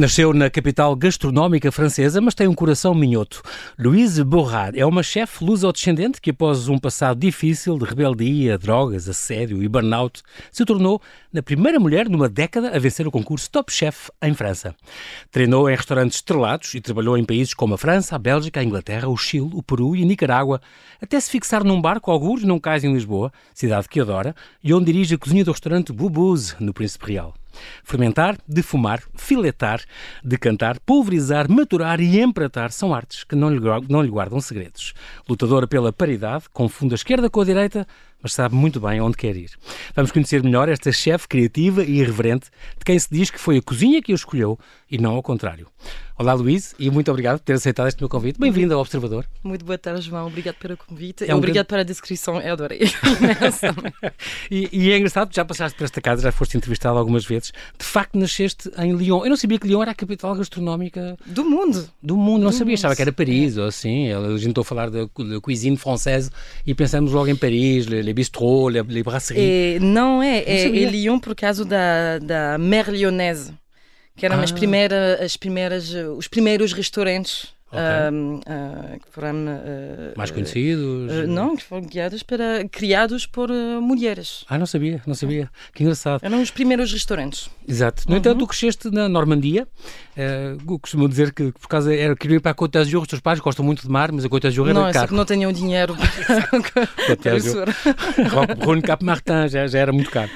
Nasceu na capital gastronómica francesa, mas tem um coração minhoto. Louise Borrard é uma chefe luso-descendente que, após um passado difícil de rebeldia, drogas, assédio e burnout, se tornou na primeira mulher numa década a vencer o concurso Top Chef em França. Treinou em restaurantes estrelados e trabalhou em países como a França, a Bélgica, a Inglaterra, o Chile, o Peru e a Nicarágua, até se fixar num barco, alguns num cais em Lisboa, cidade que adora, e onde dirige a cozinha do restaurante Bubuz, no Príncipe Real. Fermentar, defumar, filetar, decantar, pulverizar, maturar e empratar são artes que não lhe, não lhe guardam segredos. Lutadora pela paridade, confunde a esquerda com a direita, mas sabe muito bem onde quer ir. Vamos conhecer melhor esta chefe criativa e irreverente, de quem se diz que foi a cozinha que o escolheu e não ao contrário. Olá, Luís, e muito obrigado por ter aceitado este meu convite. Bem-vindo ao Observador. Muito boa tarde, João. Obrigado pelo convite. É um obrigado grande... pela descrição. Eu adorei. e, e, é engraçado, já passaste por esta casa, já foste entrevistado algumas vezes. De facto, nasceste em Lyon. Eu não sabia que Lyon era a capital gastronómica do mundo. Do mundo, não Do sabia. Mundo. Achava que era Paris é. ou assim. A gente estou a falar da, da cuisine française e pensamos logo em Paris, les bistrots, les, les brasseries. E não é, é, é Lyon por causa da, da mer lyonnaise que eram ah. as primeiras, as primeiras, os primeiros restaurantes Okay. Uh, uh, que foram uh, mais conhecidos? não, que foram guiados para, criados por mulheres. Ah, não sabia, não sabia. Que engraçado. Eram os primeiros restaurantes. Exato. No uhum. entanto, tu cresceste na Normandia. Uh, costumo dizer que por causa era queria ir para a Côte d'Azur, os teus pais gostam muito de mar, mas a Côte d'Azur era não, caro. Não, não tinham dinheiro. Côte d'Azur. Rony Cap Martin já, já era muito caro.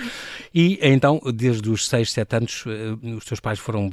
E então, desde os 6, 7 anos, eh, os teus pais foram,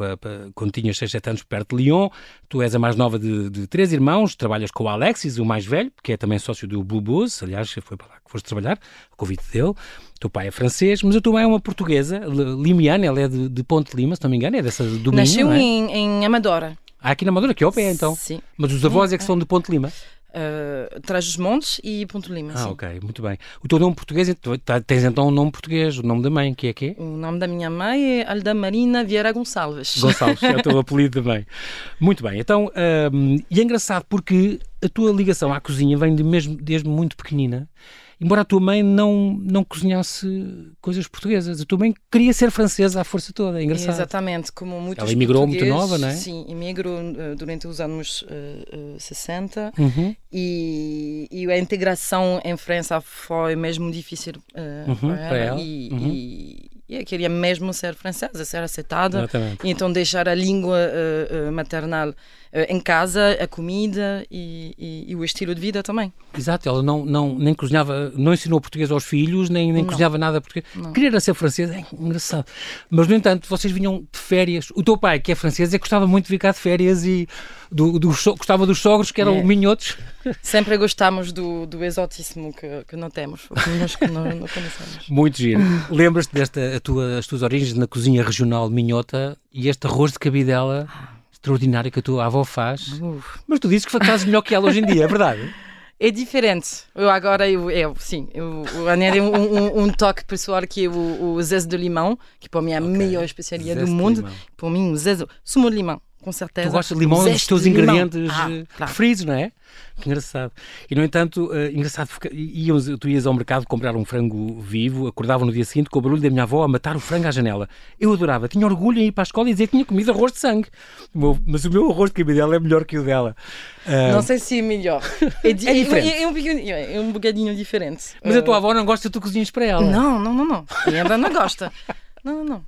quando tinhas 6, 7 anos, perto de Lyon. Tu és a mais nova de, de três irmãos, trabalhas com o Alexis, o mais velho, que é também sócio do Blue Buzz, aliás, foi para lá que foste trabalhar, a convite dele. O teu pai é francês, mas a tua mãe é uma portuguesa, limiana, ela é de, de Ponte Lima, se não me engano, é dessa do Nasceu é? em, em Amadora. Ah, aqui na Amadora, que é o pé, então. Sim. Mas os avós é que são de Ponte Lima. Uh, Trás-os-Montes e Ponto Lima. Ah, sim. ok, muito bem. O teu nome português, tá, tens então um nome português, o nome da mãe, que é que O nome da minha mãe é Alda Marina Vieira Gonçalves. Gonçalves, é o teu apelido também. Muito bem, então, um, e é engraçado porque a tua ligação à cozinha vem de mesmo, desde muito pequenina embora a tua mãe não, não cozinhasse coisas portuguesas. A tua mãe queria ser francesa à força toda, é engraçado. Exatamente, como muitos Ela emigrou muito nova, não é? Sim, emigrou uh, durante os anos uh, uh, 60 uhum. e, e, a integração em França foi mesmo difícil uh, uhum, para ela. Para ela. E, uhum. e, queria mesmo ser francesa, ser aceitada. Exatamente. E então deixar a língua uh, maternal em casa, a comida e, e, e, o estilo de vida também. Exato, ela não, não, nem cozinhava, não ensinou português aos filhos, nem, nem cozinhava nada português. Não. Queria ser francesa, é engraçado. Mas, no entanto, vocês vinham de férias. O teu pai, que é francês, é que gostava muito de ficar de férias e do, do, gostava dos sogros, que eram é. minhotos. Sempre gostamos do, do exotismo que, que não temos, que não, não conhecemos. Muito giro. Lembras-te desta tua, as tuas origens na cozinha regional minhota e este arroz de cabidela extraordinário que a tua avó faz? Uf. Mas tu dizes que fazes melhor que ela hoje em dia, é verdade? É diferente. Eu agora, eu, eu sim, eu, eu anelei um, um, um, toque pessoal que é o, o zeste de limão, que para mim é a okay. melhor especialidade do mundo. Para mim, o zeste, sumo de limão com certeza. Tu gostas de limão, é dos teus ingredientes ah, eh, claro. preferidos, não é? Que engraçado. E, no entanto, uh, engraçado, íamos, tu ias ao mercado comprar um frango vivo, acordava no dia seguinte com o barulho da minha avó a matar o frango à janela. Eu adorava, tinha orgulho em ir para a escola e dizer que tinha comido arroz de sangue. O meu, mas o meu arroz de cabidela é melhor que o dela. Uh, não sei se é melhor. É, di é diferente. É, é, um bocadinho, é um bocadinho diferente. Mas uh, a tua avó não gosta de tu cozinhas para ela? Não, não, não, não. Ela não gosta. Não, não, não.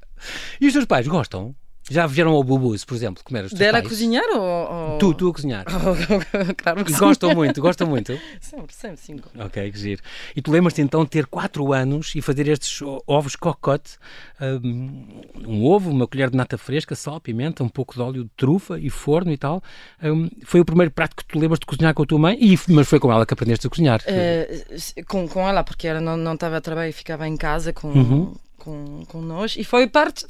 E os teus pais gostam? Já vieram ao Bubus, por exemplo, comer os teus Dela pais? a cozinhar ou, Tu, tu a cozinhar. claro que sim. Gostam muito, gostam muito? Sempre, sempre, sim. Ok, que giro. E tu lembras-te então de ter 4 anos e fazer estes ovos cocote, um, um, ovo, uma colher de nata fresca, sal, pimenta, um pouco de óleo de trufa e forno e tal. Um, foi o primeiro prato que tu lembras de cozinhar com a tua mãe, e, mas foi com ela que aprendeste a cozinhar? Uh, com, com ela, porque ela não, não estava a trabalhar e ficava em casa com... Uhum com, com nós e foi parte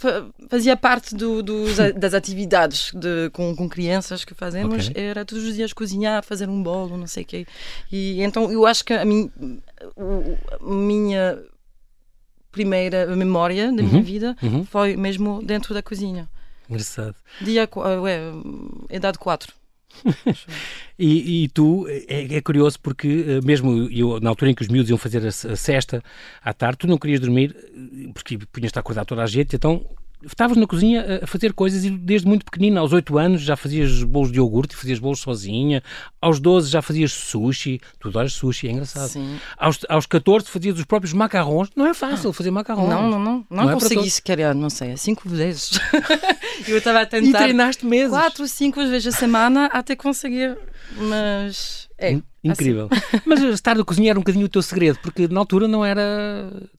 fazia parte do, do das atividades de, com, com crianças que fazemos okay. era todos os dias cozinhar fazer um bolo não sei o quê e então eu acho que a, mim, a minha primeira memória da minha uhum. vida uhum. foi mesmo dentro da cozinha engraçado dia ué, idade 4 e, e, tu, é, é, curioso porque, eh, mesmo eu, na altura em que os miúdos iam fazer a, a cesta à tarde, tu não querias dormir eh, porque punhas-te a acordar toda a gente, então estavas na cozinha a fazer coisas e desde muito pequenina, aos 8 anos já fazias bolos de iogurte, fazias bolos sozinha, aos 12 já fazias sushi, tu adoras sushi, é engraçado. Sim. Aos, aos 14 fazias os próprios macarrons, não é fácil fazer macarrons. Não, não, não, não, não é consegui sequer, não sei, cinco vezes. eu estava a tentar. E treinaste meses? Quatro, cinco vezes a semana até conseguir, mas é. Incrível. Assim. Mas estar a cozinhar era um bocadinho o teu segredo, porque na altura não era.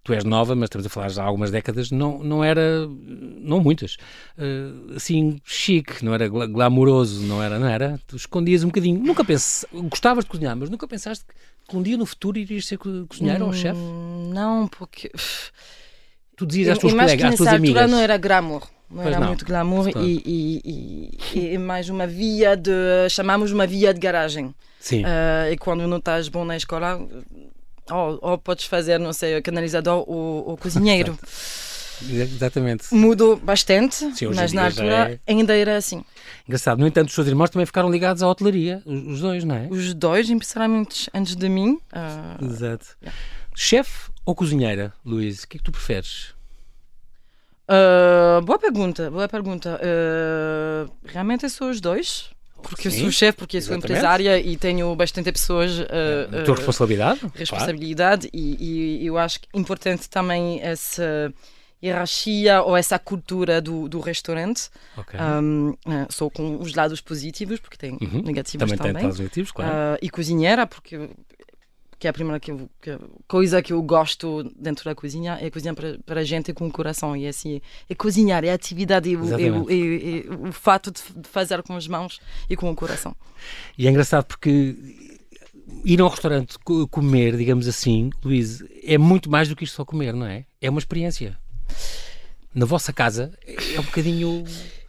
Tu és nova, mas estamos a falar já há algumas décadas, não, não era. Não muitas. Uh, assim, chique, não era glamouroso, não era, não era. Tu escondias um bocadinho. Nunca pensaste. Gostavas de cozinhar, mas nunca pensaste que um dia no futuro irias ser cozinheiro hum, ou chefe? Não, porque. Tu dizias às tuas colegas, às tuas amigas. não era glamour não pois era não. muito glamour e, e, e, e, mais uma via de chamamos uma via de garagem Sim. Uh, e quando não estás bom na escola ou, ou podes fazer não sei canalizador ou, ou cozinheiro Exatamente. Mudou bastante, Sim, mas na altura é... ainda era assim. Engraçado. No entanto, os seus irmãos também ficaram ligados à hotelaria, os dois, não é? Os dois, especialmente antes de mim. Uh... Exato. Yeah. Chefe ou cozinheira, Luís? O que é que tu preferes? Uh, boa pergunta, boa pergunta. Uh, realmente sou os dois. Porque Sim, eu sou chefe, porque eu sou empresária e tenho bastante pessoas. Uh, tua responsabilidade? Responsabilidade, claro. e, e, eu acho é importante também essa hierarquia ou essa cultura do, do restaurante. Okay. Um, uh, só com os lados positivos, porque tem uhum. negativos também. Também tem lados negativos, claro. Uh, e cozinheira, porque que é a primeira que eu, que, coisa que eu gosto dentro da cozinha é cozinhar para, para a gente com o coração. E é assim é cozinhar é a atividade e o, e, e, o fato de fazer com as mãos e com o coração. E é engraçado porque ir a um restaurante comer digamos assim Luís é muito mais do que isto só comer não é? É uma experiência. Na vossa casa é um bocadinho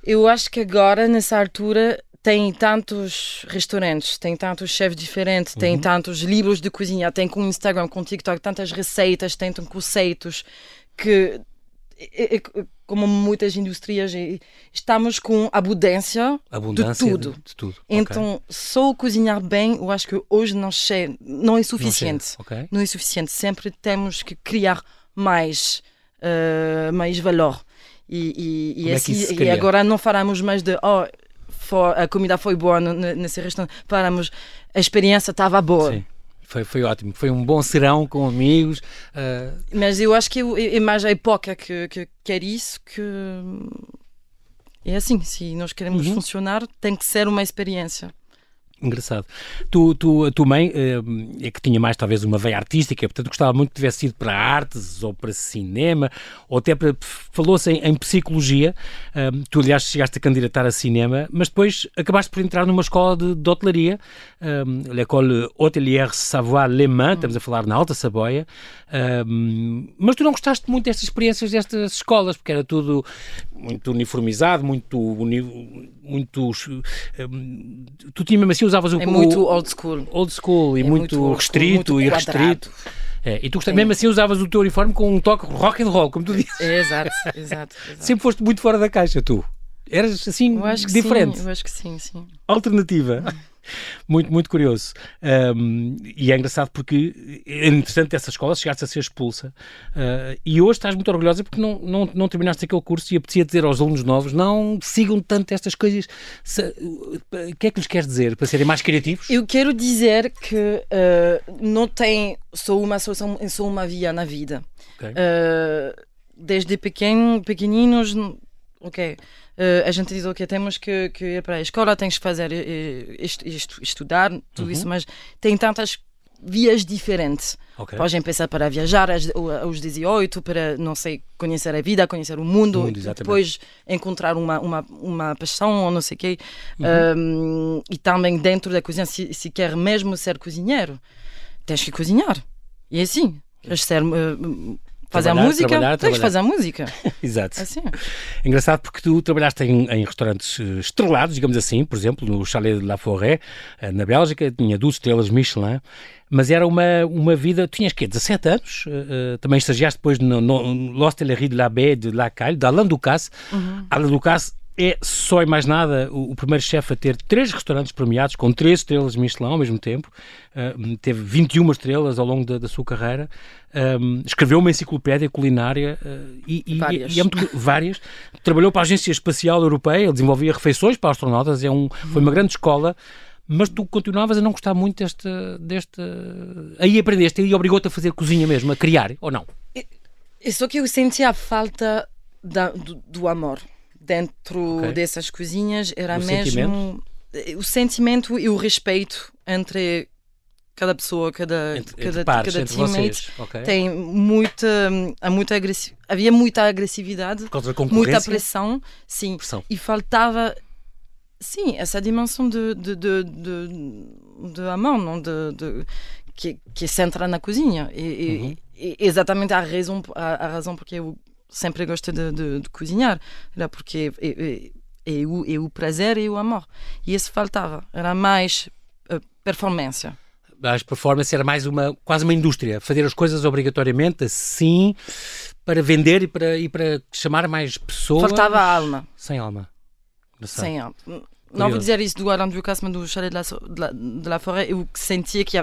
eu acho que agora nessa altura tem tantos restaurantes, tem tantos chefes diferentes, uhum. tem tantos livros de cozinha, tem com Instagram, com TikTok, tantas receitas, tem conceitos que como muitas indústrias, estamos com abundância, abundância de tudo. De, de tudo. Então, okay. só cozinhar bem, eu acho que hoje não, che não é suficiente. Não, okay. não, é suficiente. Sempre temos que criar mais, uh, mais valor. E, e, e, é assim, e agora não falamos mais de oh, a comida foi boa nesse restaurante, paramos, a experiência estava boa. Sim. Foi, foi ótimo, foi um bom serão com amigos. Uh... Mas eu acho que é mais a época que, que quer isso que é assim, se nós queremos uhum. funcionar, tem que ser uma experiência. Engraçado. Tu, tu, a tua mãe é que tinha mais talvez uma veia artística, portanto gostava muito que tivesse ido para artes ou para cinema, ou até falou-se em, em, psicologia. tu, aliás, chegaste a candidatar a cinema, mas depois acabaste por entrar numa escola de, de hotelaria, um, l'École Hôtelière Savoie-Le Mans, estamos a falar na Alta Saboia. mas tu não gostaste muito destas experiências destas escolas, porque era tudo muito uniformizado, muito. muito tu tinha mesmo assim usavas o. É muito old school. Old school e é muito, muito restrito muito e restrito. É, e tu é. mesmo assim usavas o teu uniforme com um toque rock and roll, como tu dizes. É, exato, exato, exato. Sempre foste muito fora da caixa, tu. Eras assim, eu acho diferente. Sim, eu acho que sim, sim. Alternativa. Muito, muito curioso. Um, e é engraçado porque é interessante dessa escola, chegaste a ser expulsa uh, e hoje estás muito orgulhosa porque não, não, não terminaste aquele curso e apetecia dizer aos alunos novos não sigam tanto estas coisas. O que é que lhes queres dizer? Para serem mais criativos? Eu quero dizer que uh, não tem só uma solução, só uma via na vida. Okay. Uh, desde pequeno, pequeninos, ok Uh, a gente diz, ok, temos que, que ir para a escola, tens que fazer isto, isto, estudar, tudo uhum. isso, mas tem tantas vias diferentes. Okay. Podem pensar para viajar aos 18, para, não sei, conhecer a vida, conhecer o mundo, o mundo depois encontrar uma, uma, uma paixão ou não sei o quê. Uhum. Um, e também dentro da cozinha, se, se quer mesmo ser cozinheiro, tens que cozinhar. E é assim, queres ser uh, fazer a música, trabalhar, tens que fazer a música. Exato. Assim. Engraçado porque tu trabalhaste em, em, restaurantes eh, estrelados, digamos assim, por exemplo, no Chalet de La Forêt, eh, na Bélgica, tinha duas estrelas Michelin, mas era uma, uma vida. Tinhas que 17 anos, uh, também estagiaste depois no, no L'Hostellerie de la Baie de La Caille, de Alain Ducasse. Uhum. Alain Ducasse é só e mais nada o, o primeiro chefe a ter três restaurantes premiados com três estrelas Michelin ao mesmo tempo. Uh, teve 21 estrelas ao longo da, da sua carreira. Um, escreveu uma enciclopédia culinária uh, e, e, várias. E é muito, várias. Trabalhou para a Agência Espacial Europeia, desenvolvia refeições para astronautas. É um, foi uma grande escola mas tu continuavas a não gostar muito deste. deste... Aí aprendeste, aí obrigou-te a fazer cozinha mesmo, a criar, ou não? É só que eu sentia a falta da, do, do, amor dentro okay. dessas cozinhas, era o mesmo sentimento? o sentimento e o respeito entre cada pessoa, cada, entre, cada, entre pares, cada teammate okay. tem muita, muita agressividade, havia muita agressividade, muita pressão, sim, pressão. e faltava sim essa dimensão de, de, de, de, de amor, não de, de que, que se entra na cozinha e, uhum. e, exatamente a razão a, a, razão porque eu sempre gosto de, de, de cozinhar era porque é, é, é, o, é o prazer e o amor. E isso faltava era mais uh, performance. As performance era mais uma quase uma indústria. Fazer as coisas obrigatoriamente assim para vender e para e para chamar mais pessoas. Faltava alma. Sem alma. Sem alma. Não vou dizer isso do Alain Ducasse, mas do Chalet de la, de la, de la Forêt, eu sentia que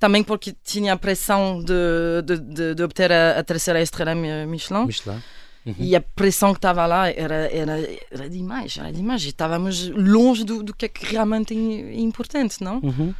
também porque tinha a pressão de, de, de, de obter a, a, terceira estrela Michelin. Michelin. Uhum. E a pressão que estava lá era, era, era demais, era demais. E estávamos longe do, do que é que realmente é importante, não? Uhum.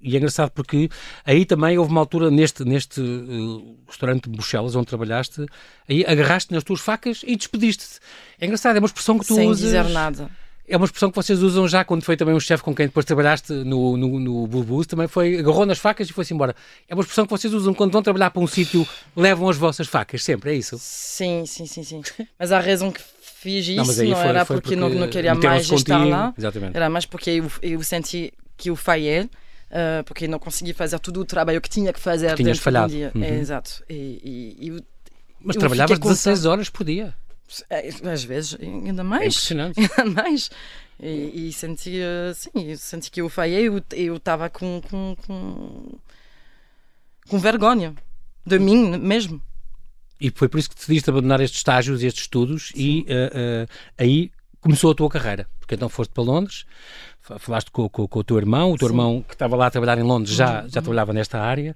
E é engraçado porque aí também houve uma altura neste, neste uh, restaurante de Bruxelas onde trabalhaste, aí agarraste nas tuas facas e despediste-te. É engraçado, é uma expressão que tu Sem usas. Sem dizer nada é uma expressão que vocês usam já quando foi também um chefe com quem depois trabalhaste no, no, no também foi, agarrou nas facas e foi-se embora. É uma expressão que vocês usam quando vão trabalhar para um sítio, levam as vossas facas, sempre, é isso? Sim, sim, sim, sim. Mas a razão que fiz isso não, não foi, era foi porque, porque, não, queria mais estar lá, Exatamente. era mais porque eu, eu senti que eu falhei. Uh, porque não consegui fazer todo o trabalho que tinha que fazer que tinhas falhado. dia. Uhum. É, exato. E, e, e, Mas trabalhavas 16 horas por dia. É, às vezes, ainda mais. É impressionante. Ainda mais. E, e sentia, sim, senti que eu falhei, eu estava com, com, com, com vergonha de mim mesmo. E foi por isso que decidiste abandonar estes estágios e estes estudos sim. e uh, uh, aí começou a tua carreira. Porque então foste para Londres, falaste com, com, com, o teu irmão, o teu Sim. irmão que estava lá a trabalhar em Londres já, uhum. já trabalhava nesta área.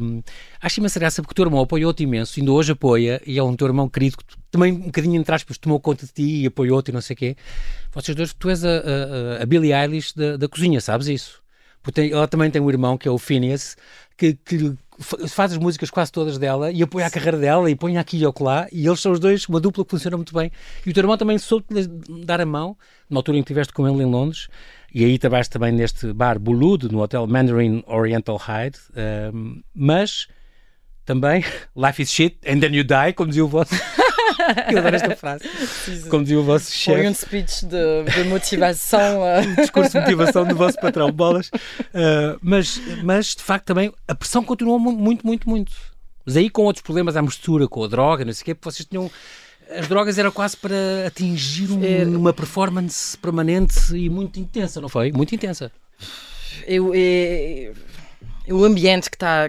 Um, acho imensa graça porque o teu irmão apoiou-te imenso, ainda hoje apoia, e é um teu irmão querido que também um bocadinho entre aspas tomou conta de ti e apoiou-te e não sei o quê. Vocês dois, tu és a, a, a Billie Eilish da, da cozinha, sabes isso? Porque tem, ela também tem um irmão que é o Phineas, que, que faz as músicas quase todas dela e apoia a carreira dela e põe aqui e acolá e eles são os dois uma dupla que funciona muito bem. E o teu irmão também soube dar a mão na altura em que estiveste com ele em Londres e aí trabalhaste também neste bar Bulud no hotel Mandarin Oriental Hyde um, mas também life is shit and then you die como dizia o vosso Eu adoro esta frase. Como dizia o vosso chefe. Foi um speech de, de motivação. um discurso de motivação do vosso patrão, bolas. Uh, mas, mas, de facto, também a pressão continuou muito, muito, muito. Mas aí com outros problemas à mistura, com a droga, não sei o quê, vocês tinham. As drogas eram quase para atingir um, é... uma performance permanente e muito intensa, não foi? Muito intensa. Eu, eu, o ambiente que está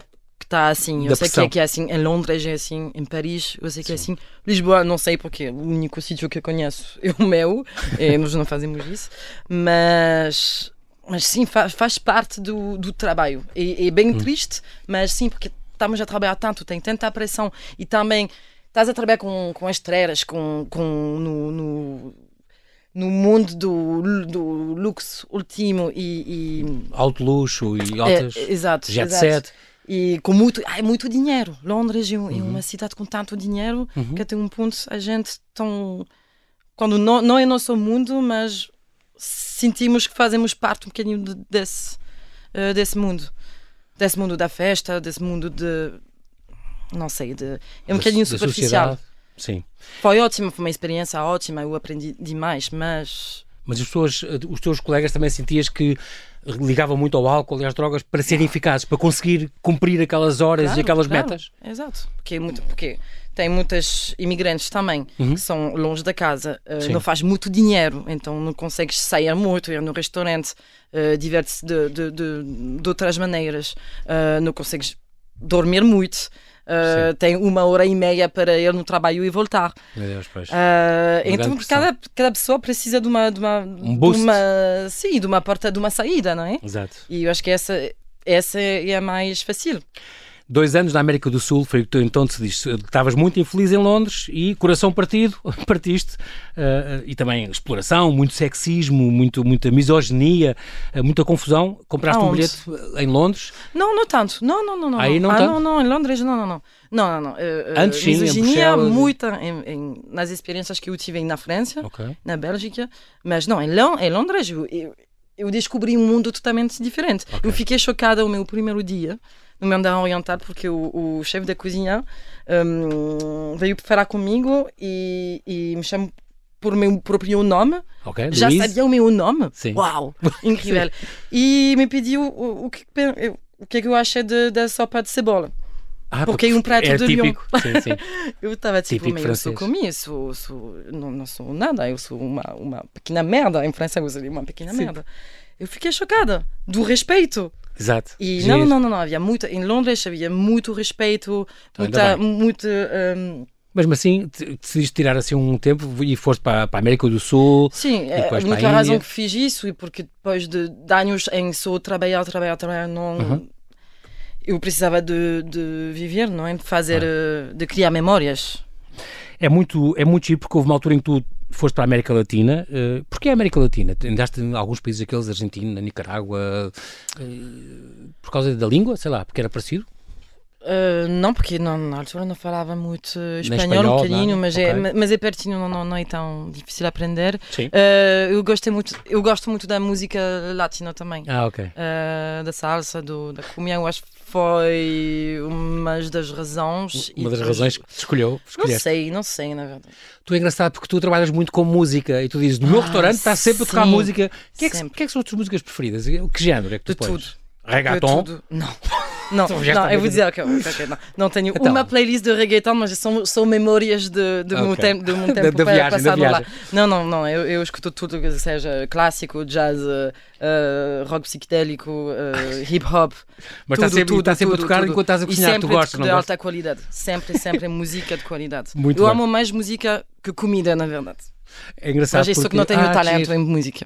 está assim. Eu sei que é, que é, assim em Londres, é assim em Paris, eu sei que é Sim. é assim. Lisboa, não sei porque o único sítio que eu conheço é o meu, e nós não fazemos isso, mas. Mas sim, faz, faz parte do, do trabalho. É, é bem hum. triste, mas sim, porque estamos a trabalhar tanto, tem tanta pressão e também estás a trabalhar com, com estrelas, com, com no, no no mundo do, do luxo último e, e... alto luxo e altas é, exato, jet exato. set e com muito, é muito dinheiro. Londres é, é uhum. uma cidade com tanto dinheiro uhum. que até um ponto a gente tão quando não, não é nosso mundo, mas sentimos que fazemos parte um bocadinho de, desse uh, desse mundo, desse mundo da festa, desse mundo de não sei, de é um da, bocadinho superficial. Sim. Foi ótimo, foi uma experiência ótima, eu aprendi demais, mas mas as pessoas, os teus colegas também sentias que ligavam muito ao álcool e às drogas para serem eficazes, para conseguir cumprir aquelas horas claro, e aquelas claro. metas? Exato, porque, é muito, porque tem muitas imigrantes também uhum. que são longe da casa, uh, não faz muito dinheiro, então não consegues sair muito, ir no restaurante, uh, diverte-se de, de, de, de, outras maneiras, uh, não consegues dormir muito. Uh, tem uma hora e meia para ir no trabalho e voltar. Meu Deus, pois. Uh, então cada, cada pessoa precisa de uma, de uma, um boost. De uma, sim, de uma porta, de uma saída, não é? Exato. E eu acho que essa, essa é a mais fácil. Dois anos na América do Sul, foi o que tu então decidiste. Estavas muito infeliz em Londres e coração partido, partiste. Uh, e também exploração, muito sexismo, muito, muita misoginia, uh, muita confusão. Compraste Aonde? um bilhete em Londres. Não, não tanto. Não, não, não. não. Aí não ah, tanto? não, não, em Londres, não, não, não. Não, não, não. Uh, Antes sim, em misoginia, Bruxelas e- muita em, em- nas experiências que eu tive na França, Ok. na Bélgica, mas não, em, em Londres eu, eu, eu descobri um mundo totalmente diferente. Ok. Eu fiquei chocada o meu primeiro dia no Mandarim Oriental porque o, o chefe da cozinha hum, veio falar comigo e, e me chamou por meu próprio nome. Ok. Já Luís? sabia o meu nome. Sim. Uau, incrível. e me pediu o, o que, o que é eu achei da sopa de cebola. Ah, porque é um prato é de típico. Sim, sim. Eu estava tipo, Típico eu sou francês. comi, sou, sou, não, não sou nada, eu sou uma, uma pequena merda. Em França, eu seria uma pequena Sim. merda. Eu fiquei chocada do respeito. Exato. E não, não, não, não, havia muito, em Londres havia muito respeito, Então, muita, muito, hum, Mesmo assim, te- decidiste tirar assim um tempo e foste para, para a América do Sul. Sim, é a única razão que fiz isso e porque depois de, de anos em só trabalhar, trabalhar, trabalhar, não. Uhum. Eu precisava de, de viver, não é? De fazer, eh, de criar memórias. É muito, é muito giro porque houve uma altura em que tu foste para a América Latina. Uh, Porquê a América Latina? Andaste em alguns países aqueles, Argentina, Nicarágua, eh, por causa da língua, sei lá, porque era parecido? Uh, não, porque não, na altura não falava muito espanhol, espanhol, um bocadinho, mas, é, Ok. ma- mas é pertinho, não, não, não é tão difícil aprender. Sim. Uh, eu, gostei muito, eu gosto muito da música latina também. Ah, ok. Uh, da salsa, do, da cumbia, eu acho foi uma das razões. Uma das razões que te escolheu. Não escolheste. sei, não sei, na verdade. Tu é engraçado porque tu trabalhas muito com música e tu dizes, no meu Ah, restaurante está sempre a tocar sim, música. O que, é que, que é que são as tuas músicas preferidas? Que género é que tu De pões? tudo. Reggaeton? Tudo. Não. Não, Então não eu vou dizer, ok, ok, não. Não tenho Então. uma playlist de reggaeton, mas são, são memórias de, de meu Ok. tempo, do meu Da- tempo da pa- viagem, da passado lá. Não, não, não, eu, eu escuto tudo que seja clássico, jazz, eh, rock psicodélico, eh, hip hop. Mas está sempre, tudo, está sempre tudo, a tocar tudo. enquanto estás a cozinhar. Tu sempre gostas, de, não de alta qualidade. Sempre, sempre música de qualidade. Muito eu bem. amo mais música que comida, na verdade. É engraçado Mas isso porque... que não tenho Ah, talento em música.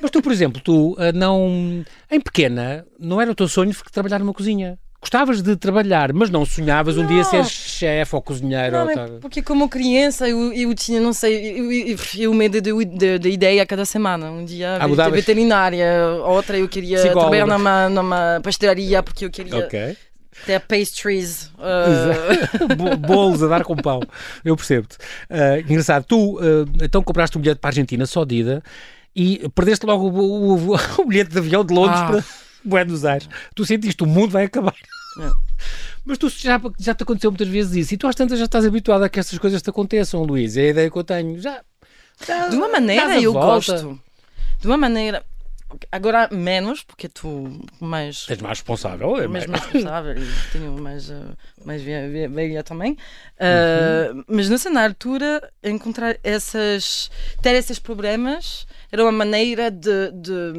Mas tu, por exemplo, tu ah, não... Em pequena, não era o teu sonho trabalhar numa cozinha? Gostavas de trabalhar, mas não sonhavas um dia ser chefe ou cozinheiro? Não, ou é porque como criança eu, eu tinha, não sei, eu, eu, eu medo de, de, de ideia cada semana. Um dia Ah, mudavas. veterinária, outra eu queria Psicóloga. trabalhar numa, numa pastelaria porque eu queria Ok. ter pastries. uh, Bo- Bolos a dar com pau. Eu percebo-te. Ah, engraçado. Tu, ah, então, compraste um bilhete para a Argentina, só de ida, e perdeste logo o, o- o bilhete de avião de Londres Ah. para Buenos Aires. Tu sentiste, o mundo vai acabar. É. Mas tu já, já te aconteceu muitas vezes isso, e tu às tantas já estás habituado a que estas coisas te aconteçam, Luís. É a ideia que eu tenho. Já, já de uma maneira eu volta. gosto. De uma maneira. Agora menos, porque tu mais. És mais responsável. É mais mais... responsável e tenho mais, uh, mais ve- ve- velha também. Uh, Mas sei, na altura, encontrar essas. ter esses problemas era uma maneira de. de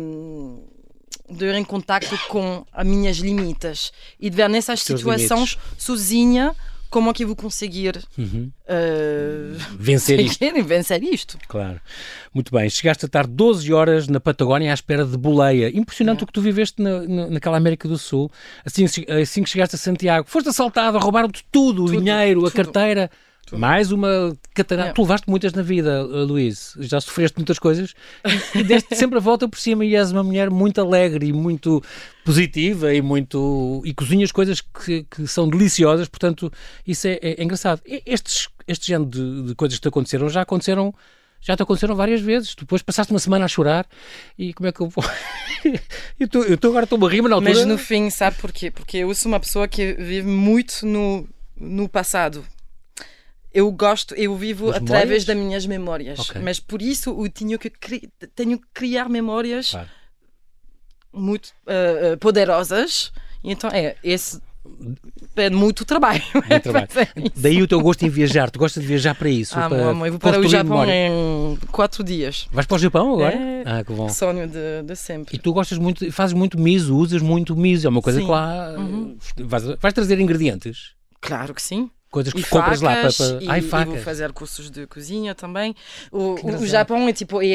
de ir em contacto com as minhas limites e de ver nessas Teus situações sozinha como é que eu vou conseguir Uhum. uh, Vencer isto. seguir vencer isto. Claro. Muito bem. Chegaste a estar 12 horas na Patagónia à espera de boleia. Impressionante o que tu viveste na, na- naquela América do Sul. Assim, assim que chegaste a Santiago, foste assaltado, roubaram-te tudo, o Tudo, dinheiro, a tudo. Mais uma catarata. É. Tu levaste muitas na vida, uh, Luís. Já sofreste muitas coisas e, deste sempre a volta por cima e és uma mulher muito alegre e muito positiva e muito e cozinhas coisas que, que são deliciosas, portanto, isso é, é engraçado. E Estes, este género de, de coisas que te aconteceram já aconteceram já te aconteceram várias vezes. Depois passaste uma semana a chorar e como é que eu vou. eu tô- eu tô- agora estou-me a rir, mas na altura. Mas no fim, sabe porquê? Porque eu sou uma pessoa que vive muito no, no passado. Eu gosto, eu vivo através memórias? das minhas memórias. Ok. Mas por isso eu tenho que, cri- tenho que criar memórias Claro. muito uh, poderosas. Então é, esse é muito trabalho. Muito trabalho. Fazer isso. Daí o teu gosto em viajar. Tu gostas de viajar para isso? Amo, para amo. Eu vou para o Japão em quatro dias. Vais para o Japão agora? É. Ah, que bom. Sonho de, de sempre. E tu gostas muito, fazes muito miso, usas muito miso, é uma coisa Sim. que lá Uhum. vais, vais trazer ingredientes. Claro que sim. Coisas que E compras lá para. facas, para... E, Ai, e vou facas. fazer cursos de cozinha também. O, o. Japão é tipo é,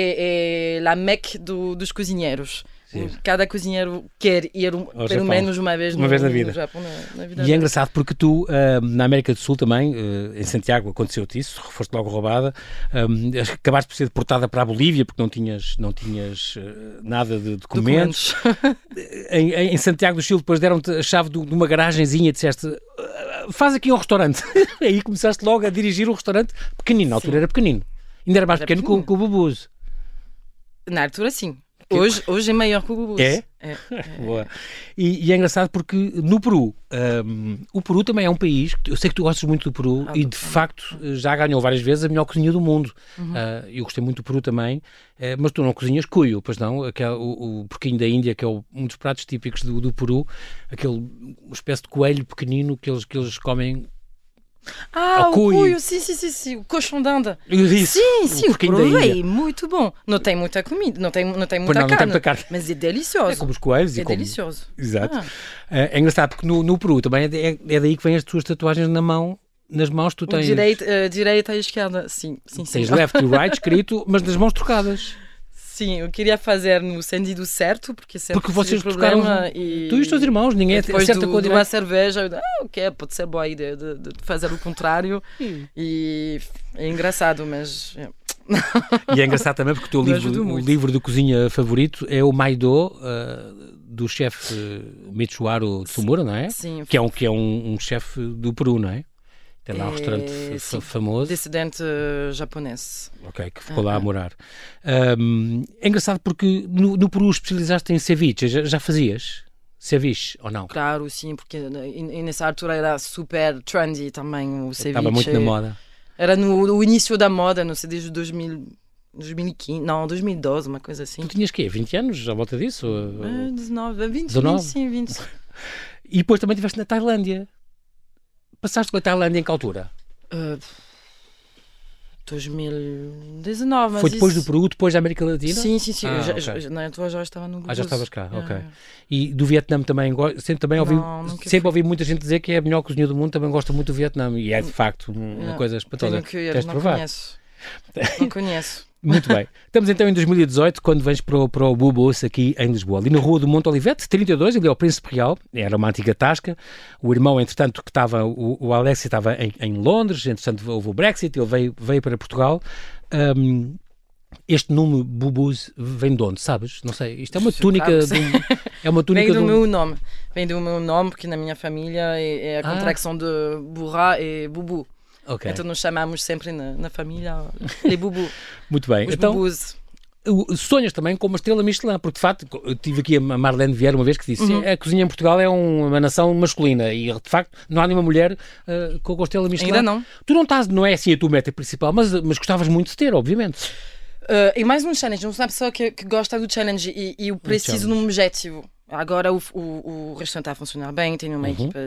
é a Mac do, dos cozinheiros. Sim. Cada cozinheiro quer ir um- pelo Japão. menos uma vez, Uma no, vez na vida. Japão, na, na vida E é engraçado porque tu, ah, na América do Sul também, ah, em Santiago, aconteceu-te isso, foste logo roubada, acabaste por ser deportada para a Bolívia porque não tinhas, não tinhas ah, nada de documentos. Em, em- em Santiago do Chile depois deram-te a chave do- de uma garagenzinha e disseste "Ah, faz aqui um restaurante. Aí começaste logo a dirigir um restaurante pequenino, na altura Sim. era pequenino. Ainda era mais Era pequeno o- que o Bubuz. Na altura, sim. Hoje, hoje é maior que o Bubus. É? é. Boa. E, e é engraçado porque no Peru, hum, o Peru também é um país, eu sei que tu gostas muito do Peru Adoro. e de facto já ganhou várias vezes a melhor cozinha do mundo. Uhum. Ah, eu gostei muito do Peru também, eh, mas tu não cozinhas cuyo, pois não? Aquele, o, o porquinho da Índia, que é o- um dos pratos típicos do, do Peru, aquele espécie de coelho pequenino que eles, que eles comem. Ah, o cuy. cuyo, sim, sim, sim, sim. O coxão de anda. Isso, Sim, sim, o porquinho da provei. Muito bom. Não tem muita comida, não tem, não tem muita não, não tem carne. muita carne. Mas é delicioso. É como os coelhos e É como... delicioso. Exato. Ah. Eh, É engraçado porque no, no Peru também é, é, é daí que vêm as tuas tatuagens na mão, nas mãos tu O tens. direita, eh, direita e esquerda, sim, sim, sim. Tens left e right escrito, mas nas mãos trocadas. Sim, eu queria fazer no sentido certo, porque sempre Porque vocês problema e... Tu e os teus irmãos, ninguém Depois acerta do, com a de uma cerveja, eu, ah, ok, pode ser boa ideia de, de fazer o contrário. E é engraçado, mas é, E é engraçado também porque o teu Me livro, o livro de cozinha favorito é o Maido, ah, do chefe uh, Mitsuharu Tsumura, não é? sim, Que é um, que é um, um chefe do Peru, não é? Tem lá um É, restaurante sim. famoso. descendente eh, japonês. Ok, que ficou lá a Ah, ah. morar. Ahm, é engraçado porque no, no Peru especializaste em ceviche, já, já fazias? Ceviche ou não? Claro, sim, porque e- e nessa altura era super trendy também o ceviche. Estava muito na moda. Era no, no início da moda, não sei, desde 2000, 2015, não, 2012, uma coisa assim. Tu tinhas quê? 20 anos à volta disso? Ah, 19, 20, 19? 20, sim, 20. E depois também estiveste na Tailândia. Passaste pela Tailândia em que altura? Uh, 2019, mas Foi depois isso... do Peru, depois da América Latina? Sim, sim, sim. Ah, eu já, ok. já, na tua já estava no Ah, já estavas cá, Ah, ok. ah. E do Vietnã também, sempre, também ouvi, Não, sempre fui. ouvi muita gente dizer que é a melhor cozinha do mundo, também gosta muito do Vietnã. E é de facto uma Não, coisa espantosa. Tenho que ir, Tens não provar. conheço. Não conheço. Muito bem. Estamos então em 2018, quando vens para o, para o Bubos aqui em Lisboa. Ali na rua do Monte Olivete, 32, ali é o Príncipe Real, era uma antiga tasca. O irmão, entretanto, que estava, o, o Alex estava em, em Londres, entretanto houve o Brexit, ele veio, veio para Portugal. Ahm, este nome Bubus vem de onde, sabes? Não sei. Isto é uma túnica. claro de um- é uma túnica Vem do um- meu nome. Vem do meu nome, porque na minha família é, é a Ah. contracção de burra e bubu. Ok, Então nos chamamos sempre na, na família les bubu. muito bem. Os então, bubus. sonhas também com uma estrela Michelin, porque de facto, eu tive aqui a Marlene Vieira uma vez que disse Uhum. a cozinha em Portugal é um- uma nação masculina e de facto não há nenhuma mulher ah, com a estrela Michelin. Ainda não. Tu não estás, não é assim a tua meta principal, mas, mas gostavas muito de ter, obviamente. Uh, e mais um challenge. Eu sou uma pessoa que, que gosta do challenge e, e eu preciso de um objetivo. Agora o, o, o restaurante está a funcionar bem, tenho uma Uhum. equipa.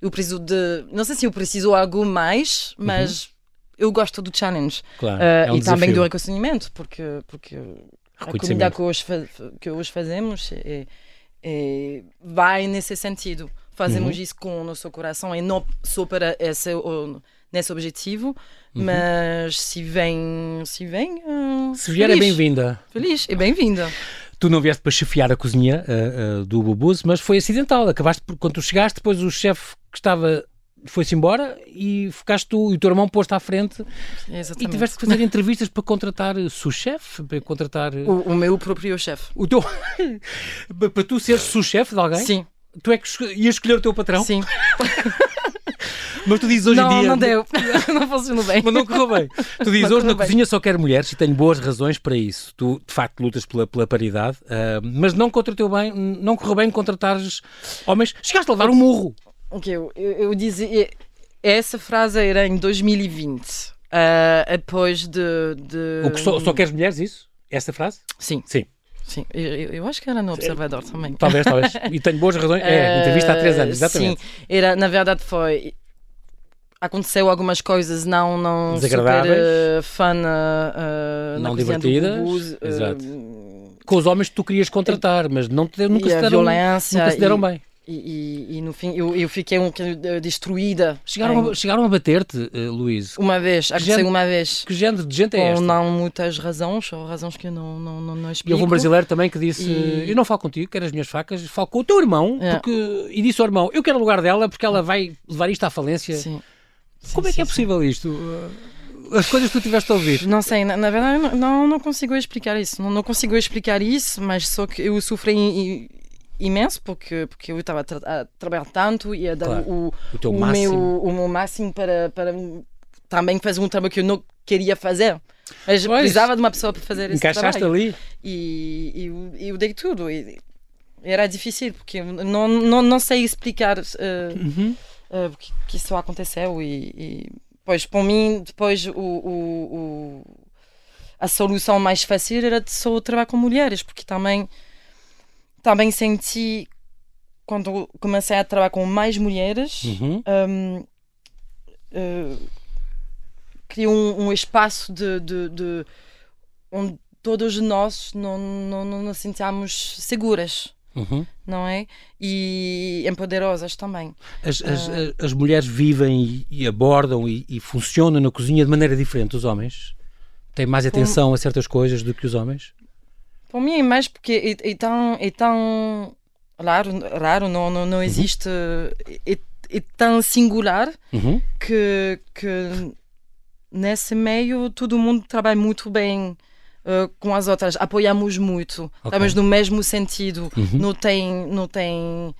Eu preciso de. Não sei se eu preciso algo mais, mas eu gosto do challenge. Claro, Uh, é um e também desafio. do reconhecimento, porque, porque a comida que hoje, que hoje fazemos é, é- vai nesse sentido. Fazemos Uhum. isso com o nosso coração e não só para esse, nesse objetivo, Uhum. mas se vem, se vem, uh, Se vier é feliz. bem-vinda. Feliz e bem-vinda. Tu não vieste para chefiar a cozinha ah, ah, do Bubus, mas foi acidental. Acabaste por, quando tu chegaste, depois o chefe que estava foi-se embora e ficaste tu e o teu irmão posto à frente e Exatamente. tiveste que fazer entrevistas para contratar sous-chefe, para contratar O, o meu próprio chefe. o teu para- tu seres sous-chefe de alguém. Sim, Tu é que ias escolher o teu patrão, sim. mas tu dizes hoje não, em dia não deu. não funcionou bem. Mas não correu bem. Tu dizes Não hoje na bem. cozinha só quero mulheres e tenho boas razões para isso. Tu de facto lutas pela, pela paridade, ah, mas não contra o teu bem, não correu bem contratares homens. Chegaste a levar um murro. Ok, eu, eu, eu dizia. Essa frase era em 2020. ah, depois de. de... O que só, só queres mulheres, isso? Essa frase? Sim, Sim. sim. Eu, eu- acho que era no Observador também. Talvez, talvez. E tenho boas razões. É, entrevista há três anos, Ah, exatamente. Sim, era, na verdade foi. Aconteceu algumas coisas não, não super Desagradáveis. uh, fun uh, Não divertidas, Bubus, uh, exato. Com os homens que tu querias contratar, mas não te, nunca e se deram, violência nunca se deram e- bem. E, e, e no fim eu, eu fiquei um bocadinho destruída. Chegaram, em- a, chegaram a bater-te, uh, Luís? Uma vez, aconteceu género- uma vez. Que género de gente é esta? não muitas razões, ou razões que eu não, não, não, não E explico. houve um brasileiro também que disse: E- Eu não falo contigo, quero as minhas facas, falo com o teu irmão, É. porque... e disse ao irmão: Eu quero o lugar dela porque ela vai levar isto à falência. Sim. Como Sim, é que é sim, possível isto? Uh, As coisas que tu tiveste a ouvir. sim. Não sei, na, na verdade não- não, consigo explicar isso. Não, não consigo explicar isso, mas só que eu sofri imenso porque, porque eu estava a, tra- a trabalhar tanto e a dar Claro. o, O o, meu, o meu máximo para, para também fazer um trabalho que eu não queria fazer. Mas Pois. precisava de uma pessoa para fazer esse Encaixaste trabalho. ali? e, e eu, eu dei tudo. E era difícil porque não, não, não sei explicar eh, Uhum. Eh, que, que isso aconteceu. E, e pois, para mim, depois o, o, o- a solução mais fácil era de só trabalhar com mulheres, porque também, também senti quando comecei a trabalhar com mais mulheres. Uhum. um, eh, criou um, um espaço de, de, de- onde todos nós não, não, não nos sentíamos seguras, Uhum. não é? E empoderosas também. As, as, Ah. as mulheres vivem e, e abordam e, e funcionam na cozinha de maneira diferente dos homens? Têm mais atenção a certas coisas do que os homens? Para mim é mais porque é, é tão, é tão raro, raro não, não, não existe, é, é tão singular Uhum. que, que nesse meio todo mundo trabalha muito bem uh, com as outras, apoiamos muito, estamos no mesmo sentido, Uhum. não tem. Não tem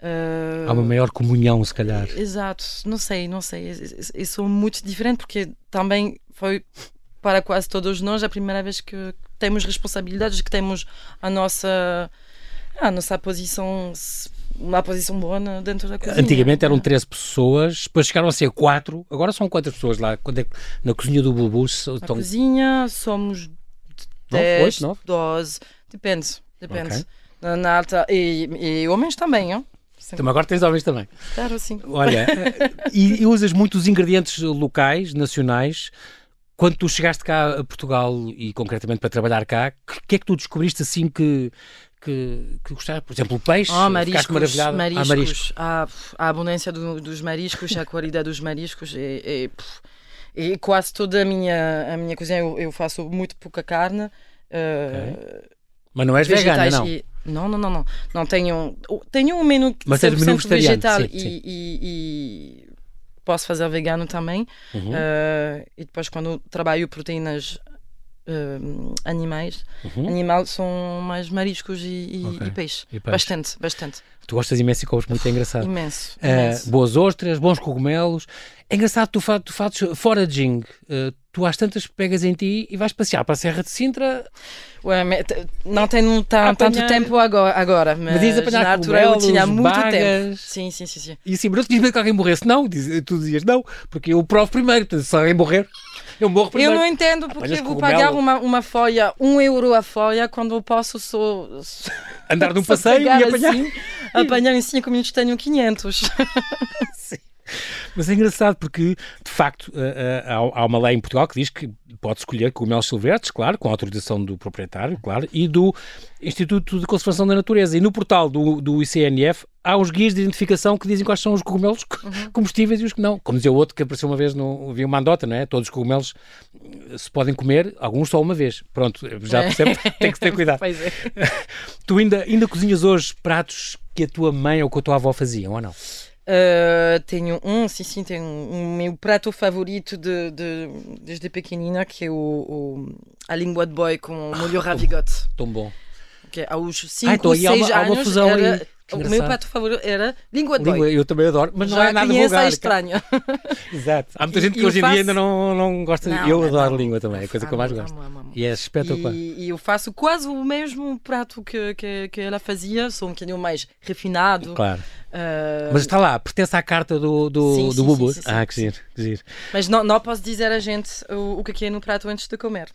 uh, Há uma maior comunhão, se calhar. Exato, não sei, não sei. Isso- é muito diferente porque também foi para quase todos nós a primeira vez que temos responsabilidades, que temos a nossa, a nossa posição, uma posição boa na- dentro da cozinha. Antigamente eram 13 pessoas, depois chegaram a ser 4, agora são quantas pessoas lá? É na cozinha do Bubu Na estão cozinha somos 10, oito, nove? 12, depende, depende. Ok. Na, na alta, e, e homens também? Sim, Também agora tens homens também. claro, sim. Olha, e, e usas muitos ingredientes locais, nacionais. Quando tu chegaste cá a Portugal e concretamente para trabalhar cá, que que é que tu descobriste assim que, que, que gostaste? Por exemplo, o peixe? Oh, mariscos, maravilhada? mariscos. Ah, mariscos. A, a abundância do- dos mariscos, a qualidade dos mariscos é, é, é quase toda a minha, a minha cozinha. Eu, eu faço muito pouca carne. eh, Mas não és vegana, não? e- não, não, não, não. Não tenho. Tenho um menu que Mas tens menu 100% vegetariano, vegetal sim, e, sim. e- e posso fazer vegano também. Uhum. Eh, e depois, quando trabalho proteínas eh, animais, Uhum. animal são mais mariscos e, e- Ok. e peixe. E peixe. Bastante, bastante. Tu gostas imenso e comes muito, é engraçado. Imenso. Ah, imenso. boas ostras, bons cogumelos. É engraçado, tu, tu fazes foraging. Ah, tu às tantas pegas em ti e vais passear para a Serra de Sintra. Ué, não tenho ta- Apanhar- tanto tempo agora, agora mas, Mas ias apanhar na altura eu tinha muito bagas. tempo. Sim, sim, sim, sim. E assim, mas eu tinha medo que alguém morresse. Não, diz- tu dizias não, porque eu provo primeiro. Se alguém morrer, eu morro Eu primeiro. não entendo porque Apanhas vou pagar uma, uma folha, um euro a folha, quando eu posso só, Andar num passeio e apanhar. assim, apanhar em 5 minutos tenho 500. Mas é engraçado porque, de facto, ah, ah, há, uma lei em Portugal que diz que pode escolher cogumelos silvestres, claro, com a autorização do proprietário, claro, e do Instituto de Conservação da Natureza. E no portal do, do ICNF há uns guias de identificação que dizem quais são os cogumelos co- comestíveis e os que não. Como dizia o outro que apareceu uma vez, no, havia uma andota, não é? Todos os cogumelos eh, se podem comer, alguns só uma vez. Pronto, já percebe, tem que ter cuidado. Pois é. Tu ainda, ainda cozinhas hoje pratos que a tua mãe ou que a tua avó faziam, ou não? Uh, tenho um, sim, sim, tenho um, um meu prato favorito de, de- desde pequenina, que é o, o- a língua de boi com molho ravigote. Tão bom. Que é aos Ah, 5, então aí há 6 uma- há uma anos, fusão era, o meu prato favorito era língua de boi. Língua, eu também adoro, mas não Já é nada vulgar. é estranho. Exato. Há muita E- gente que hoje em faço- dia ainda não, não gosta. Não, eu não, adoro não. língua também, é a coisa que eu mais Amo, gosto. amo, amo, amo. E é espetacular. E, e eu faço quase o mesmo prato que, que, que ela fazia, sou um bocadinho mais refinado. Claro. Uh, Mas está lá, pertence à carta do, do, Sim, do sim, Bubu. sim, ah, que giro, que giro. mas não, não posso dizer a gente o, o que é que é no prato antes de comer.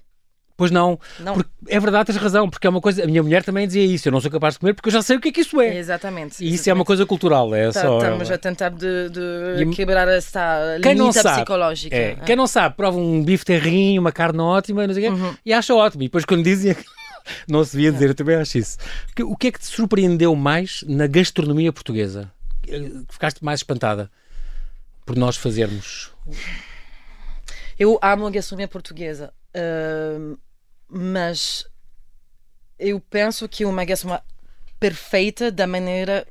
Pois não, Não. porque é verdade, tens razão, porque é uma coisa. A minha mulher também dizia isso, eu não sou capaz de comer porque eu já sei o que é que isso é. Exatamente. E isso é uma coisa cultural, é Tá- só. Estamos a tentar de, de E- quebrar essa Quem não limita sabe, psicológica. É, quem não sabe, prova um bife terrinho, uma carne ótima, não sei Uhum. e acha ótimo. E depois quando dizem não se devia dizer, eu também acho isso. O que é que te surpreendeu mais na gastronomia portuguesa? Ficaste mais espantada por nós fazermos? Eu amo a gastronomia portuguesa, uh, mas eu penso que é uma gastronomia perfeita da maneira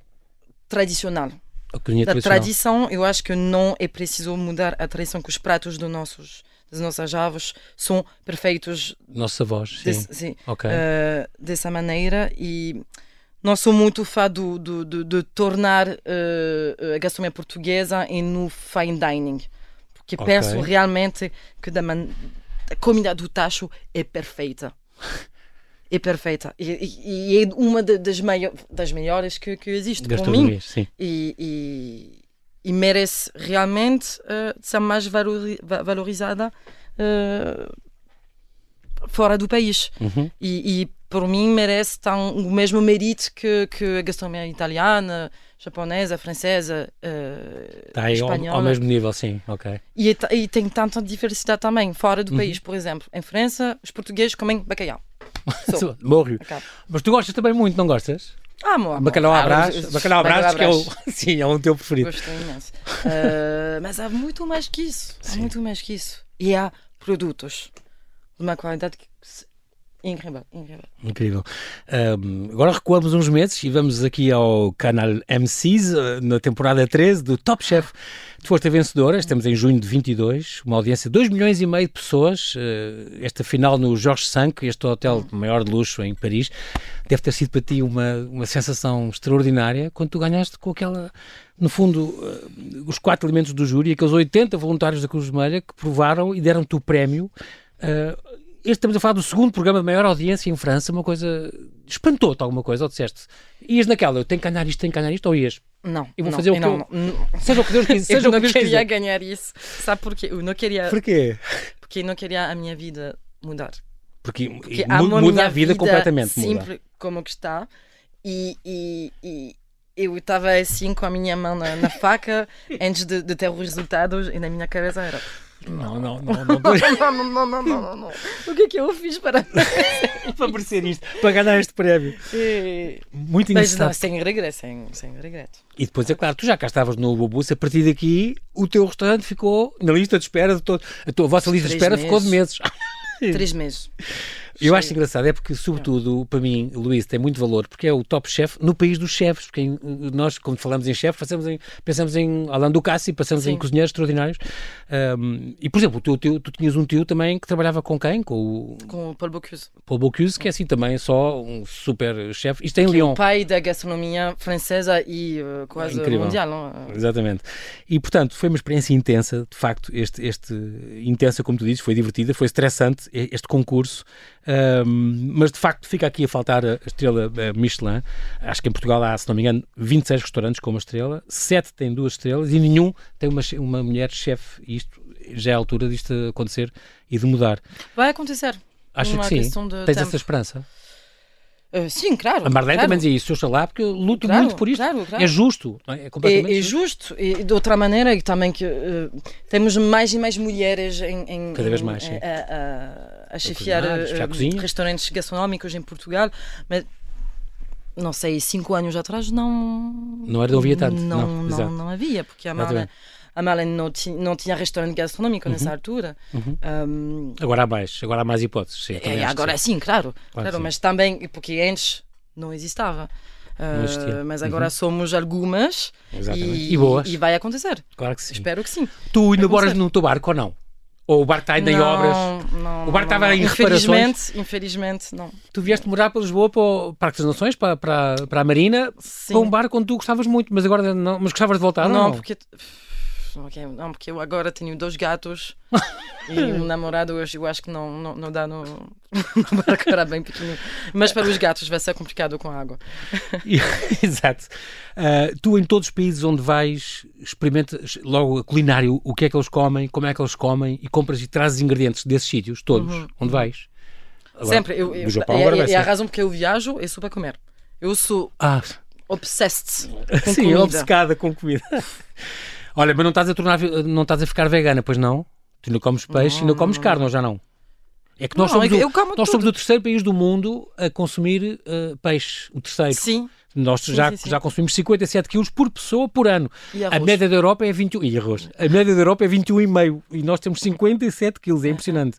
tradicional. A Da tradicional. tradição, eu acho que não é preciso mudar a tradição, que os pratos dos nossos, das nossas avós são perfeitos Nossos avós, sim. desse- sim, Ok. eh, dessa maneira e não sou muito fã do, do, do- de tornar eh, a gastronomia portuguesa em no fine dining porque Ok. penso realmente que da man- a comida do tacho é perfeita é perfeita e, e- e é uma das, maio- das melhores que, que existe para mim sim. e, e, merece realmente eh, ser mais valori- va- valorizada eh, fora do país. Uhum. E, e por mim merece tão, o mesmo mérito que, que a gastronomia italiana, japonesa, francesa, Está aí ao, espanhola. ao mesmo nível, sim, ok. E, é e tem tanta diversidade também fora Uhum. do país. Por exemplo, em França, os portugueses comem bacalhau. Morro. Mas tu gostas também muito, não gostas? Ah, amor. Bacalhau à Ah, brás, bacalhau à brás, que é o, sim, é o teu preferido. Gosto imenso. Eh, mas há muito mais que isso. Há Sim. muito mais que isso. E há produtos de uma qualidade que... incrível, incrível. Incrível. Ahm, agora recuamos uns meses e vamos aqui ao canal M6, eh, na temporada 13 do Top Chef. Tu foste a vencedora, estamos em junho de 22, uma audiência de 2 milhões e meio de pessoas. eh, esta final no Jorge V, este hotel maior de luxo em Paris, deve ter sido para ti uma, uma sensação extraordinária quando tu ganhaste com aquela, no fundo, eh, os quatro elementos do júri, aqueles 80 voluntários da Cruz Vermelha que provaram e deram-te o prémio. eh, este estamos a falar do segundo programa de maior audiência em França, uma coisa. Espantou-te alguma coisa, ou disseste? Ias naquela, eu tenho que ganhar isto, tenho que ganhar isto, ou ias? Não. Eu vou não, fazer o que não, eu- não. Seja o que Deus quiser. Seja eu o que não Deus queria quiser. ganhar isso. Sabe porquê? Eu não queria. Porquê? Porque eu não queria a minha vida mudar. Porque, Porque amo muda minha a vida, completamente. Muda. Sempre como que está. E, e, e eu estava assim com a minha mão na, na faca antes de, de ter os resultados e na minha cabeça era. Não, não, não. não, Não, não, não, não, não, não, não. O que é que eu fiz para. para merecer isto, para ganhar este prémio. E- Muito Mas não, sem regresso, sem, sem regreto. E depois, é claro, tu já cá estavas no Bobus, a partir daqui o teu restaurante ficou na lista de espera de todo. A, tua, a vossa lista de Três espera ficou de meses. Três meses. Eu acho engraçado, é porque, sobretudo, para mim, Luís, tem muito valor, porque é o top chef no país dos chefes. Porque em- nós, quando falamos em chefe, pensamos em, em Alain Ducassi, pensamos em Sim. cozinheiros extraordinários. Um, e, por exemplo, tio- tu tinhas um tio também que trabalhava com quem? Com o Com o Paul Bocuse. Paul Bocuse, que é assim também só um super chefe. Isto é em Que é Lyon. o pai da gastronomia francesa e eh, quase Incrível. mundial. Não? Exatamente. E, portanto, foi uma experiência intensa, de facto, este, este intensa, como tu dizes, foi divertida, foi estressante este concurso, Ahm, mas de facto fica aqui a faltar a estrela eh, Michelin. Acho que em Portugal há, se não me engano, 26 restaurantes com uma estrela, 7 têm duas estrelas e nenhum tem uma, uma mulher chefe. E isto já é a altura disto acontecer e de mudar. Vai acontecer. Acho que sim. Tens tempo. essa esperança. Eh, sim, claro. A Marlene claro. também dizia isso, oxalá, porque eu luto Claro, muito por isto. claro. É justo, não é? É completamente É, é justo. E de outra maneira, e também que eh, temos mais e mais mulheres em, em- Cada vez em- mais, a, a, a chefiar cozinhar, eh, a cozinha. restaurantes gastronómicos em Portugal, mas não sei, cinco anos atrás não Não era, não havia tanto. não, Não, não, não havia, porque a Marlene, Exatamente. a Marlene não, tinha, não tinha restaurante gastronómico nessa altura. Uhum. Um, Agora há mais, agora há mais hipóteses. Sim, é, agora sim. sim, claro, Claro claro, sim. mas também porque antes não existava. Uhum. Uh, mas agora somos algumas e, E boas. e vai acontecer. Claro que sim. Espero que sim. Tu ainda moras no teu barco ou não? Ou o barco está ainda em não, obras? Não, O barco estava não, em Infelizmente, infelizmente, não. Tu vieste morar para Lisboa, para o Parque das Nações, para, para, para a Marina, Sim. para um barco onde tu gostavas muito, mas agora não. Mas gostavas de voltar? não, não, porque. Ok, não, porque eu agora tenho dois gatos e um namorado, eu, eu acho que não, não, não dá no, no barco, era bem pequenino. Mas para os gatos vai ser complicado com a água. Exato. Ah, tu, em todos os países onde vais, experimentas logo a culinário, o que é que eles comem, como é que eles comem e compras e trazes ingredientes desses sítios, todos, onde vais. Agora, Sempre. Eu, eu, Japão é, agora é, é a razão porque eu viajo, é só para comer. Eu sou Ah, obsessed com sim, comida. obcecada com comida. Olha, mas não estás a tornar, não estás a ficar vegana, pois não? Tu não comes peixe e não comes carne, ou já não? É que nós Não, somos, eu- o, nós somos o terceiro país do mundo a consumir uh, peixe. O terceiro. Sim. Nós já, sim, sim. já consumimos 57 quilos por pessoa por ano. E A média da Europa é 21. E arroz. A média da Europa é 21,5 e nós temos 57 quilos. É impressionante.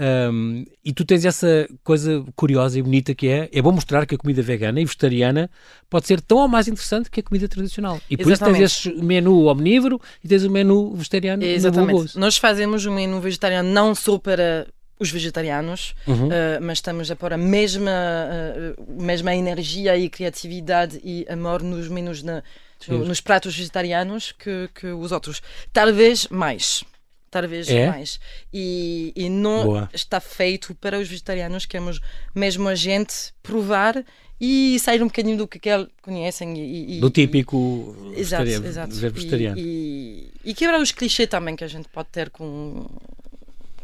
Um, e tu tens essa coisa curiosa e bonita que é, é bom mostrar que a comida vegana e vegetariana pode ser tão ou mais interessante que a comida tradicional. E por Exatamente. isso tens esse menu omnívoro e tens o menu vegetariano Exatamente. Nós fazemos um menu vegetariano não só para os vegetarianos, Uhum. eh, mas estamos a pôr a mesma, eh, mesma energia e criatividade e amor nos menus, na- no- nos pratos vegetarianos que, que os outros. Talvez mais. Talvez É? mais. E, e não Boa. está feito para os vegetarianos. Queremos mesmo a gente provar e sair um bocadinho do que eles conhecem. E, e- Do típico Exato, vegetariano. exato. ver vegetariano. E, e, e quebrar os clichês também que a gente pode ter com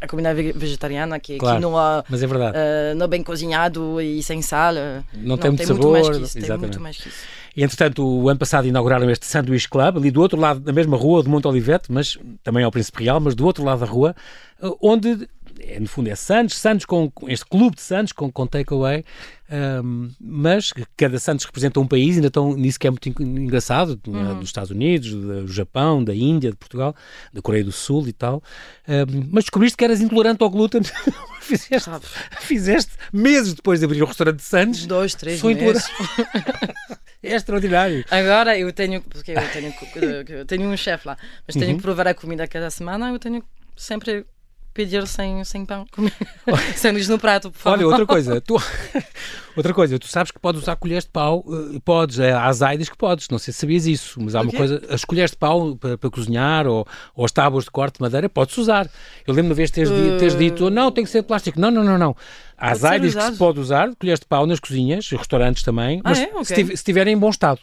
a comida ve- vegetariana, que, Claro. não, há, Mas é verdade. eh, não bem cozinhado e sem sal. eh, não, tem muito muito sabor. mais que isso. Tem muito mais que isso. E, entretanto, o ano passado inauguraram este Sanduíche Club, ali do outro lado, na mesma rua de Monte Olivete, mas também ao Príncipe Real, mas do outro lado da rua, eh, onde, é, no fundo, é Santos, Santos com este clube de Santos, com, com takeaway, ahm, mas cada Santos representa um país, ainda estão nisso que é muito en- engraçado, tinha dos Estados Unidos, do Japão, da Índia, de Portugal, da Coreia do Sul e tal, Ahm, mas descobriste que eras intolerante ao glúten, fizeste, Sabe? fizeste meses depois de abrir o restaurante de Santos, Dois, três Sou meses. é extraordinário. Agora eu tenho, porque eu tenho, eu tenho um chefe lá, mas tenho Uhum. que provar a comida cada semana, eu tenho sempre pedir sem, sem pão, comer sanduíche no prato, por favor. Olha, outra coisa, tu, outra coisa, tu sabes que podes usar colheres de pau, eh, podes, é, há azaides que podes, não sei se sabias isso, mas há uma coisa, as colheres de pau para, para cozinhar ou, ou as tábuas de corte de madeira, podes usar. Eu lembro uma vez teres, di- teres dito, não, tem que ser de plástico. Não, não, não, não. Há Pode azaides que se pode usar, colheres de pau nas cozinhas, restaurantes também, Ah, mas é? Ok. se, tiv- se estiverem em bom estado.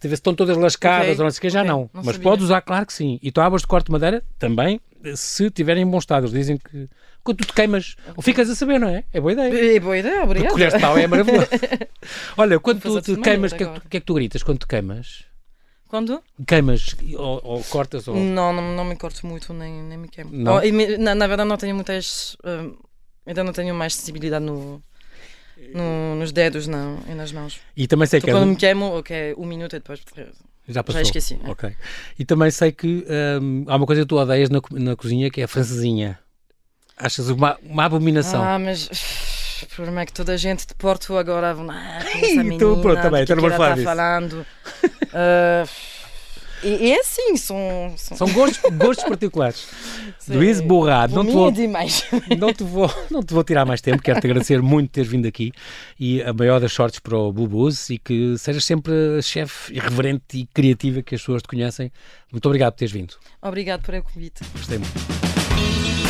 Se estão todas lascadas Ok, ou não sei o que, já ok, não. não mas sabia. podes usar, claro que sim. E tábuas de corte de madeira também, se estiverem em bom estado. Eles dizem que quando tu te queimas, ou ficas a saber, não é? É boa ideia. É boa ideia, Porque obrigada. colheres de pau é maravilhoso. Olha, quando tu te queimas, o que, é que- que é que tu gritas quando te queimas? Quando? Queimas ou, ou cortas ou... Não, não, não me corto muito, nem, nem me queimo. Não? Oh, me- na, na verdade, não tenho muitas. hum, ainda não tenho mais sensibilidade no, no- nos dedos não, e nas mãos. E também sei Então, que é quando me queimo, ok, um minuto e depois. Já passou. esqueci, é. Ok. E também sei que hum, há uma coisa que tu odeias na, na cozinha que é a francesinha. Achas uma, uma abominação. Ah, mas. O problema é que toda a gente de Porto agora. Ah, essa Então, menina, pronto, tá que então que ela falar tá disso. falando. Ah, e, e é assim, são. são São gostos, gostos particulares. Sim. Luís Borrado, não te, vou, não, te vou, não te vou tirar mais tempo, quero-te agradecer muito teres vindo aqui e a maior das sortes para o Bubus e que sejas sempre a chefe irreverente e criativa que as pessoas te conhecem. Muito obrigado por teres vindo. Obrigado por o convite. Gostei muito.